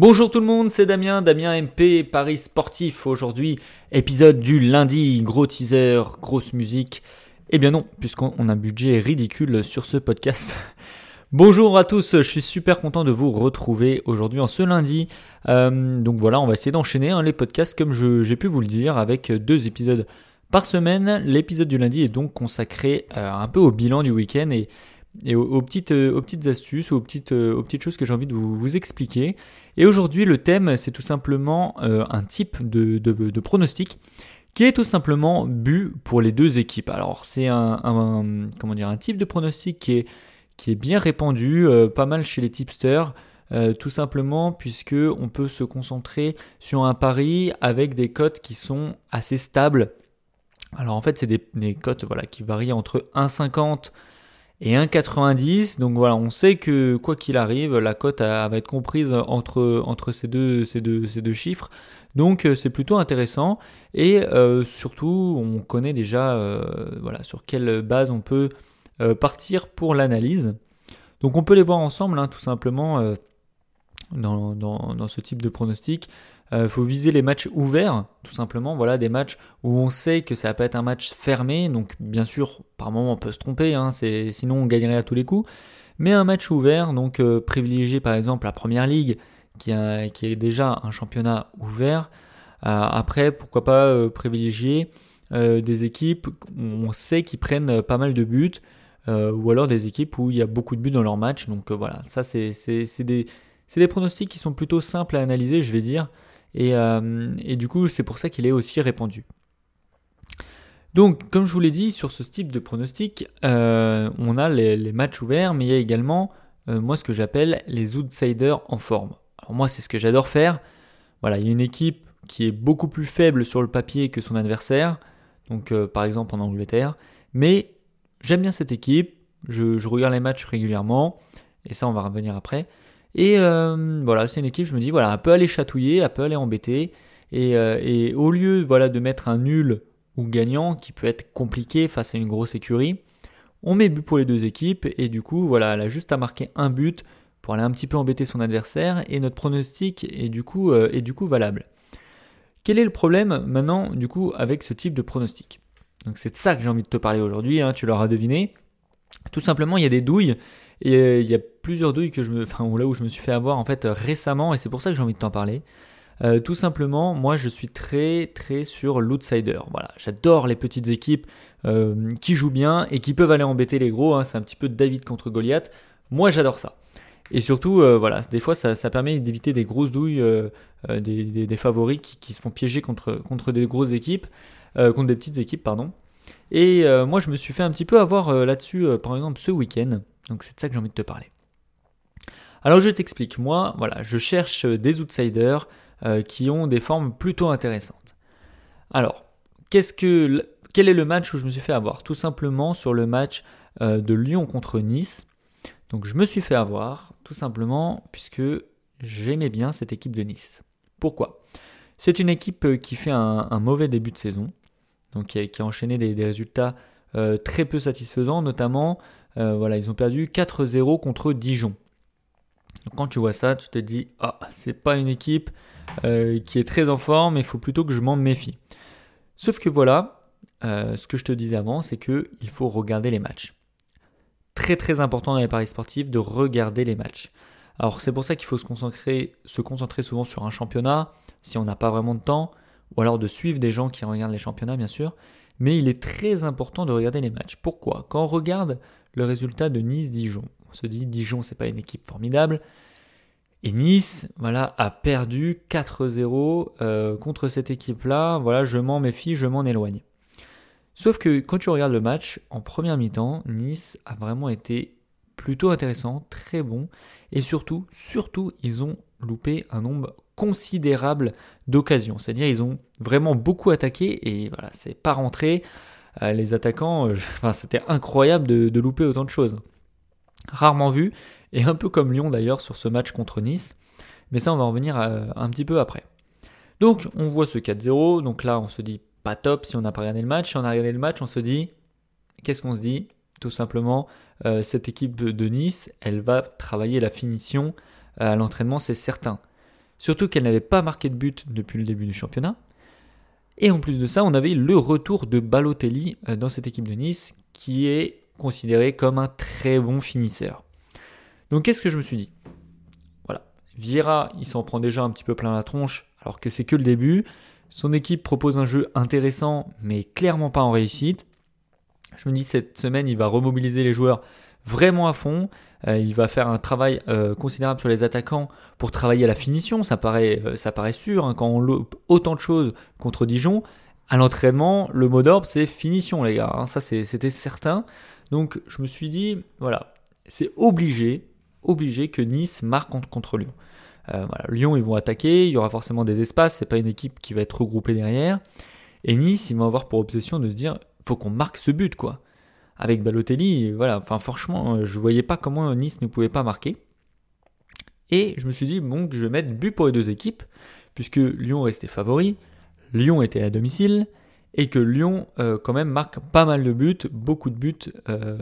Bonjour tout le monde, c'est Damien, Damien MP, Paris Sportif. Aujourd'hui, épisode du lundi, gros teaser, grosse musique. Eh bien non, puisqu'on a un budget ridicule sur ce podcast. Bonjour à tous, je suis super content de vous retrouver aujourd'hui en ce lundi. Euh, donc voilà, on va essayer d'enchaîner hein, les podcasts comme j'ai pu vous le dire avec deux épisodes par semaine. L'épisode du lundi est donc consacré euh, un peu au bilan du week-end et, petites, euh, aux, petites, astuces, aux petites, aux petites choses que j'ai envie de vous, expliquer. Et aujourd'hui, le thème, c'est tout simplement euh, un type de, pronostic qui est tout simplement bu pour les deux équipes. Alors, c'est un, comment dire, un type de pronostic qui est, bien répandu, euh, pas mal chez les tipsters. Euh, tout simplement puisque on peut se concentrer sur un pari avec des cotes qui sont assez stables. Alors en fait c'est des, des cotes voilà, qui varient entre 1,50 et 1,90. Donc voilà, on sait que quoi qu'il arrive, la cote va être comprise entre, entre ces, deux, ces, deux, ces deux chiffres. Donc euh, c'est plutôt intéressant et euh, surtout on connaît déjà euh, voilà, sur quelle base on peut partir pour l'analyse. Donc on peut les voir ensemble hein, tout simplement dans, dans, ce type de pronostic. Il euh, faut viser les matchs ouverts, tout simplement. Voilà, des matchs où on sait que ça va pas être un match fermé. Donc, bien sûr, par moment, on peut se tromper. Hein, sinon, on gagnerait à tous les coups. Mais un match ouvert, donc euh, privilégié par exemple la première ligue, qui, qui est déjà un championnat ouvert. Euh, après, pourquoi pas privilégier des équipes où on sait qu'ils prennent pas mal de buts. ou alors des équipes où il y a beaucoup de buts dans leur match. Donc voilà, ça c'est des, des pronostics qui sont plutôt simples à analyser, je vais dire. Euh, et, du coup, c'est pour ça qu'il est aussi répandu. Donc, comme je vous l'ai dit, sur ce type de pronostic, euh, on a les, matchs ouverts, mais il y a également, euh, moi, ce que j'appelle les outsiders en forme. Alors, moi, c'est ce que j'adore faire. Voilà, il y a une équipe qui est beaucoup plus faible sur le papier que son adversaire, donc par exemple en Angleterre, mais j'aime bien cette équipe, je, regarde les matchs régulièrement, et ça, on va revenir après. Et euh, voilà, c'est une équipe, je me dis, voilà, elle peut aller chatouiller, elle peut aller embêter. Et, euh, et au lieu voilà, de mettre un nul ou gagnant, qui peut être compliqué face à une grosse écurie, on met but pour les deux équipes. Et du coup, voilà, elle a juste à marquer un but pour aller un petit peu embêter son adversaire. Et notre pronostic est du coup, euh, est du coup valable. Quel est le problème maintenant, du coup, avec ce type de pronostic? Donc c'est de ça que j'ai envie de te parler aujourd'hui, hein, tu l'auras deviné. Tout simplement, il y a des douilles et il y a plusieurs douilles que je me, enfin où je me suis fait avoir en fait récemment, et c'est pour ça que j'ai envie de t'en parler. Euh, tout simplement, moi je suis très très sur l'outsider. Voilà, j'adore les petites équipes euh, qui jouent bien et qui peuvent aller embêter les gros. Hein. C'est un petit peu David contre Goliath. Moi j'adore ça. Et surtout, voilà, des fois ça, ça permet d'éviter des grosses douilles, des, des, des, favoris qui, qui, se font piéger contre, contre des grosses équipes, contre des petites équipes, pardon. Et moi je me suis fait un petit peu avoir là-dessus, par exemple ce week-end. Donc c'est de ça que j'ai envie de te parler. Alors je t'explique, moi, voilà, je cherche des outsiders euh, qui ont des formes plutôt intéressantes. Alors, quel est le match où je me suis fait avoir? Tout simplement sur le match euh, de Lyon contre Nice. Donc je me suis fait avoir, tout simplement, puisque j'aimais bien cette équipe de Nice. Pourquoi? C'est une équipe euh, qui fait un, mauvais début de saison, donc qui a, enchaîné des, résultats très peu satisfaisants, notamment voilà, ils ont perdu 4-0 contre Dijon. Quand tu vois ça, tu te dis, ah, c'est pas une équipe euh, qui est très en forme, il faut plutôt que je m'en méfie. Sauf que voilà, euh, ce que je te disais avant, c'est que il faut regarder les matchs. Très très important dans les paris sportifs de regarder les matchs. Alors c'est pour ça qu'il faut se concentrer, se concentrer souvent sur un championnat, si on n'a pas vraiment de temps, ou alors de suivre des gens qui regardent les championnats bien sûr. Mais il est très important de regarder les matchs. Pourquoi? Quand on regarde le résultat de Nice-Dijon. On se dit Dijon, c'est pas une équipe formidable. Et Nice, voilà, a perdu 4-0 euh, contre cette équipe-là. Voilà, je m'en méfie, je m'en éloigne. Sauf que quand tu regardes le match, en première mi-temps, Nice a vraiment été plutôt intéressant, très bon. Et surtout, surtout, ils ont loupé un nombre considérable d'occasions. C'est-à-dire, ils ont vraiment beaucoup attaqué et voilà, c'est pas rentré. Euh, les attaquants, c'était incroyable de, louper autant de choses. Rarement vu, et un peu comme Lyon d'ailleurs sur ce match contre Nice, mais ça on va en venir euh, un petit peu après. Donc on voit ce 4-0, donc là on se dit pas top si on n'a pas regardé le match, si on a regardé le match on se dit, qu'est-ce qu'on se dit? Tout simplement, cette équipe de Nice, elle va travailler la finition à l'entraînement, c'est certain. surtout qu'elle n'avait pas marqué de but depuis le début du championnat. Et en plus de ça, on avait le retour de Balotelli euh, dans cette équipe de Nice, qui est considéré comme un très bon finisseur. Donc qu'est-ce que je me suis dit? Voilà, Vieira, il s'en prend déjà un petit peu plein la tronche, alors que c'est que le début. Son équipe propose un jeu intéressant, mais clairement pas en réussite. Je me dis cette semaine, il va remobiliser les joueurs vraiment à fond. Euh, il va faire un travail euh, considérable sur les attaquants pour travailler à la finition. Ça paraît, euh, ça paraît sûr hein, quand on loupe autant de choses contre Dijon. À l'entraînement, le mot d'ordre c'est finition, les gars. Hein. ça, c'était certain. Donc, je me suis dit, voilà, c'est obligé, obligé que Nice marque contre, Lyon. voilà, Lyon, ils vont attaquer. Il y aura forcément des espaces. C'est pas une équipe qui va être regroupée derrière. Et Nice, ils vont avoir pour obsession de se dire, faut qu'on marque ce but, quoi avec Balotelli, voilà, enfin franchement, euh, je voyais pas comment Nice ne pouvait pas marquer. Et je me suis dit, bon, je vais mettre but pour les deux équipes, puisque Lyon restait favori, Lyon était à domicile, et que Lyon, euh, quand même, marque pas mal de buts, beaucoup de buts, euh,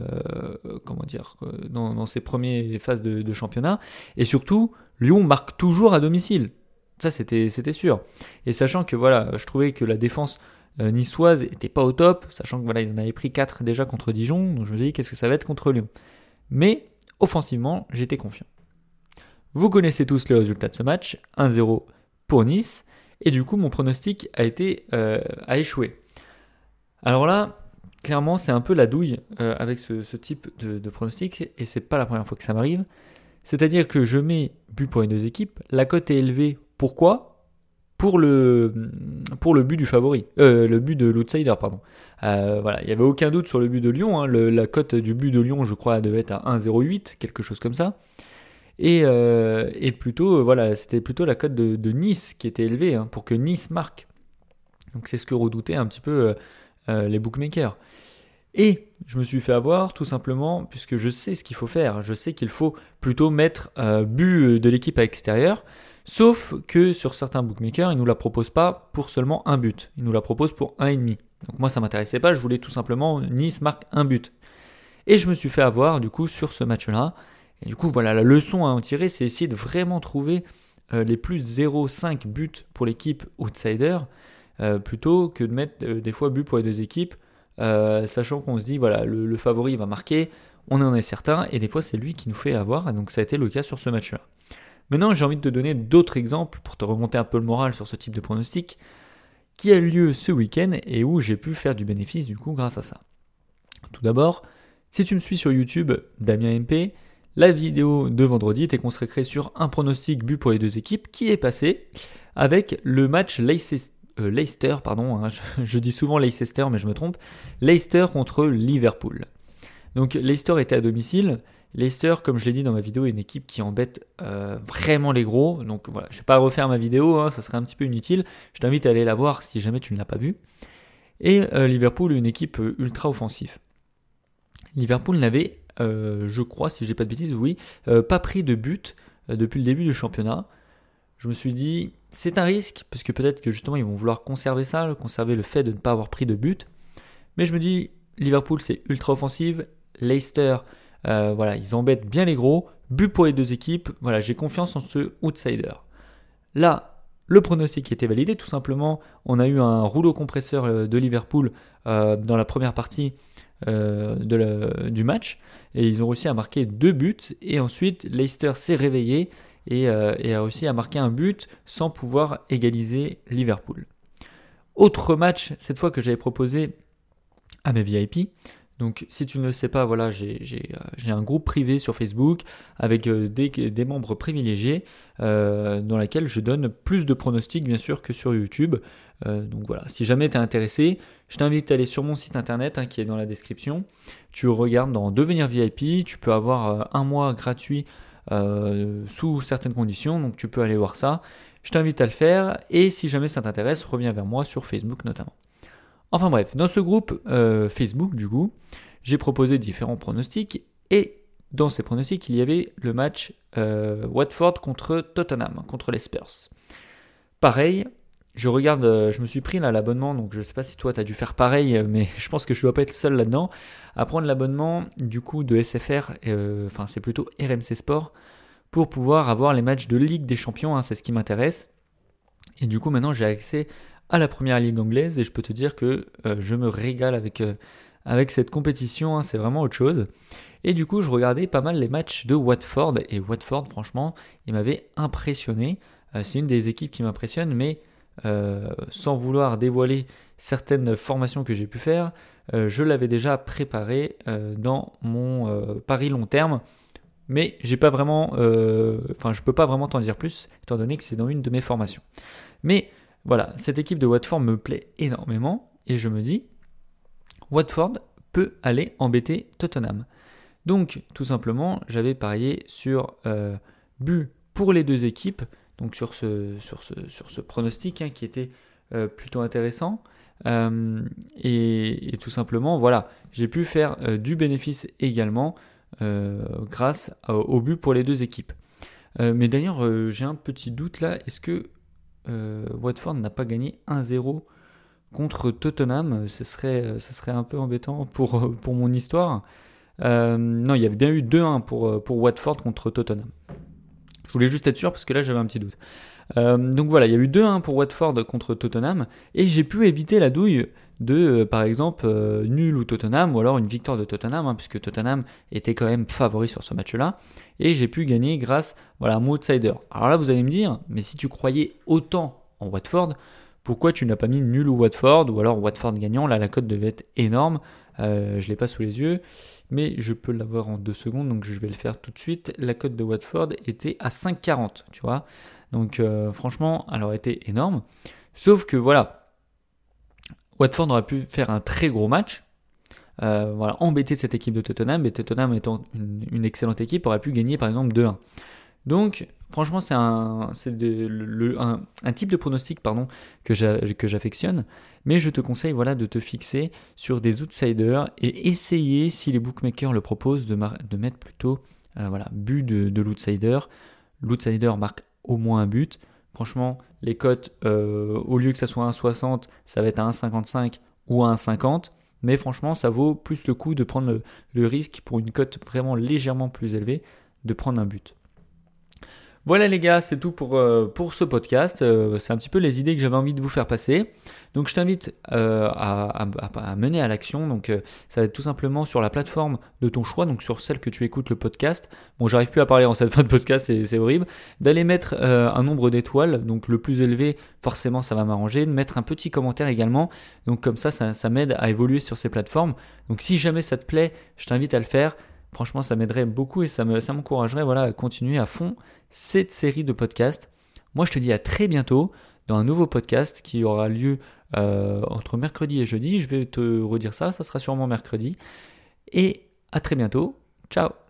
comment dire, dans, ses premières phases de, championnat. Et surtout, Lyon marque toujours à domicile. Ça, c'était sûr. Et sachant que, voilà, je trouvais que la défense euh, niçoise n'était pas au top, sachant que voilà, ils en avaient pris 4 déjà contre Dijon, donc je me dit qu'est-ce que ça va être contre Lyon? Mais offensivement, j'étais confiant. Vous connaissez tous les résultats de ce match, 1-0 pour Nice, et du coup mon pronostic a été euh, a échoué. Alors là, clairement, c'est un peu la douille euh, avec ce, type de, pronostic, et c'est pas la première fois que ça m'arrive. C'est-à-dire que je mets but pour les deux équipes, la cote est élevée. Pourquoi? Pour le, pour le but du favori, euh, le but de l'outsider, pardon. Voilà, il n'y avait aucun doute sur le but de Lyon. Hein. la cote du but de Lyon, je crois, devait être à 1,08, quelque chose comme ça. Et, euh, et plutôt, voilà, c'était plutôt la cote de, Nice qui était élevée hein, pour que Nice marque. Donc c'est ce que redoutaient un petit peu les bookmakers. Et je me suis fait avoir tout simplement puisque je sais ce qu'il faut faire. Je sais qu'il faut plutôt mettre but de l'équipe à extérieur. Sauf que sur certains bookmakers, ils ne nous la proposent pas pour seulement un but. Ils nous la proposent pour un et demi. Donc moi, ça m'intéressait pas. Je voulais tout simplement Nice marque un but. Et je me suis fait avoir du coup sur ce match-là. Et du coup, voilà, la leçon à en tirer, c'est essayer de vraiment trouver euh, les plus 0,5 buts pour l'équipe outsider, euh, plutôt que de mettre euh, des fois buts pour les deux équipes, sachant qu'on se dit, voilà, le, favori va marquer, on en est certain, et des fois c'est lui qui nous fait avoir, donc ça a été le cas sur ce match-là. Maintenant, j'ai envie de te donner d'autres exemples pour te remonter un peu le moral sur ce type de pronostic qui a lieu ce week-end et où j'ai pu faire du bénéfice du coup grâce à ça. Tout d'abord, si tu me suis sur YouTube, Damien MP, la vidéo de vendredi était consacrée sur un pronostic but pour les deux équipes qui est passé avec le match Leicester, euh, pardon, hein, je, dis souvent Leicester mais je me trompe, Leicester contre Liverpool. Donc Leicester était à domicile, Leicester, comme je l'ai dit dans ma vidéo, est une équipe qui embête euh, vraiment les gros. Donc voilà, je ne vais pas refaire ma vidéo, hein, ça serait un petit peu inutile. Je t'invite à aller la voir si jamais tu ne l'as pas vue. Et euh, Liverpool, une équipe ultra offensive. Liverpool n'avait, je crois, si j'ai pas de bêtises, oui, pas pris de but depuis le début du championnat. Je me suis dit, c'est un risque, parce que peut-être que justement ils vont vouloir conserver ça, conserver le fait de ne pas avoir pris de but. Mais je me dis, Liverpool c'est ultra offensive, Leicester euh, voilà, ils embêtent bien les gros. But pour les deux équipes. Voilà, j'ai confiance en ce outsider. Là, le pronostic était validé. Tout simplement, on a eu un rouleau compresseur euh, de Liverpool euh, dans la première partie du match. Et ils ont réussi à marquer deux buts. Et ensuite, Leicester s'est réveillé et, et, a réussi à marquer un but sans pouvoir égaliser Liverpool. Autre match, cette fois que j'avais proposé à mes VIP, donc si tu ne le sais pas, voilà, j'ai euh, un groupe privé sur Facebook avec euh, des, membres privilégiés euh, dans lequel je donne plus de pronostics bien sûr que sur YouTube. donc voilà, si jamais tu es intéressé, je t'invite à aller sur mon site internet hein, qui est dans la description. Tu regardes dans Devenir VIP, tu peux avoir un mois gratuit sous certaines conditions, donc tu peux aller voir ça. Je t'invite à le faire et si jamais ça t'intéresse, reviens vers moi sur Facebook notamment. Enfin bref, dans ce groupe euh, Facebook, du coup, j'ai proposé différents pronostics et dans ces pronostics, il y avait le match euh, Watford contre Tottenham, contre les Spurs. Pareil, je regarde, euh, je me suis pris là l'abonnement, donc je ne sais pas si toi tu as dû faire pareil, mais je pense que je ne dois pas être seul là-dedans, à prendre l'abonnement du coup de SFR, enfin c'est plutôt RMC Sport, pour pouvoir avoir les matchs de Ligue des Champions, hein, c'est ce qui m'intéresse. Et du coup maintenant j'ai accès à la première ligue anglaise et je peux te dire que euh, je me régale avec, euh, avec cette compétition, hein, c'est vraiment autre chose. Et du coup je regardais pas mal les matchs de Watford et Watford franchement il m'avait impressionné. Euh, c'est une des équipes qui m'impressionne mais sans vouloir dévoiler certaines formations que j'ai pu faire, je l'avais déjà préparé dans mon pari long terme mais j'ai pas vraiment, enfin je peux pas vraiment t'en dire plus étant donné que c'est dans une de mes formations. Mais voilà, cette équipe de Watford me plaît énormément et je me dis, Watford peut aller embêter Tottenham. Donc, tout simplement, j'avais parié sur euh, but pour les deux équipes, donc sur ce, sur pronostic hein, qui était euh, plutôt intéressant. Euh, et, tout simplement, voilà, j'ai pu faire du bénéfice également grâce au but pour les deux équipes. mais d'ailleurs, j'ai un petit doute là. Est-ce que Watford n'a pas gagné 1-0 contre Tottenham. Ce serait, ce serait un peu embêtant pour, pour mon histoire. Euh, non, il y avait bien eu 2-1 pour, pour Watford contre Tottenham. Je voulais juste être sûr parce que là j'avais un petit doute. Euh, donc voilà, il y a eu 2-1 pour Watford contre Tottenham et j'ai pu éviter la douille de, par exemple, nul ou Tottenham ou alors une victoire de Tottenham, hein, puisque Tottenham était quand même favori sur ce match-là et j'ai pu gagner grâce voilà, à mon outsider. Alors là, vous allez me dire, mais si tu croyais autant en Watford, pourquoi tu n'as pas mis nul ou Watford ou alors Watford gagnant? Là, la cote devait être énorme. Euh, je ne l'ai pas sous les yeux, mais je peux l'avoir en deux secondes, donc je vais le faire tout de suite. La cote de Watford était à 5,40, tu vois? Donc euh, franchement, elle aurait été énorme. Sauf que voilà, Watford aurait pu faire un très gros match, euh, voilà, embêter cette équipe de Tottenham, et Tottenham étant une, excellente équipe, aurait pu gagner par exemple 2-1. Donc, franchement, c'est un, type de pronostic pardon, que j'affectionne, mais je te conseille voilà, de te fixer sur des outsiders et essayer, si les bookmakers le proposent, de, mettre plutôt euh, voilà, but de, de l'outsider. L'outsider marque au moins un but. Franchement, les cotes, euh, au lieu que ça soit 1,60, ça va être à 1,55 ou à 1,50. Mais franchement, ça vaut plus le coup de prendre le, risque pour une cote vraiment légèrement plus élevée de prendre un but. Voilà les gars, c'est tout pour, euh, ce podcast. Euh, c'est un petit peu les idées que j'avais envie de vous faire passer. Donc je t'invite euh, à, mener à l'action. Donc ça va être tout simplement sur la plateforme de ton choix, donc sur celle que tu écoutes le podcast. Bon, j'arrive plus à parler en cette fin de podcast, c'est horrible. D'aller mettre un nombre d'étoiles, donc le plus élevé, forcément ça va m'arranger. De mettre un petit commentaire également. Donc comme ça, ça, ça m'aide à évoluer sur ces plateformes. Donc si jamais ça te plaît, je t'invite à le faire. Franchement, ça m'aiderait beaucoup et ça m'encouragerait voilà, à continuer à fond cette série de podcasts. Moi, je te dis à très bientôt dans un nouveau podcast qui aura lieu euh, entre mercredi et jeudi. Je vais te redire ça, ça sera sûrement mercredi. Et à très bientôt. Ciao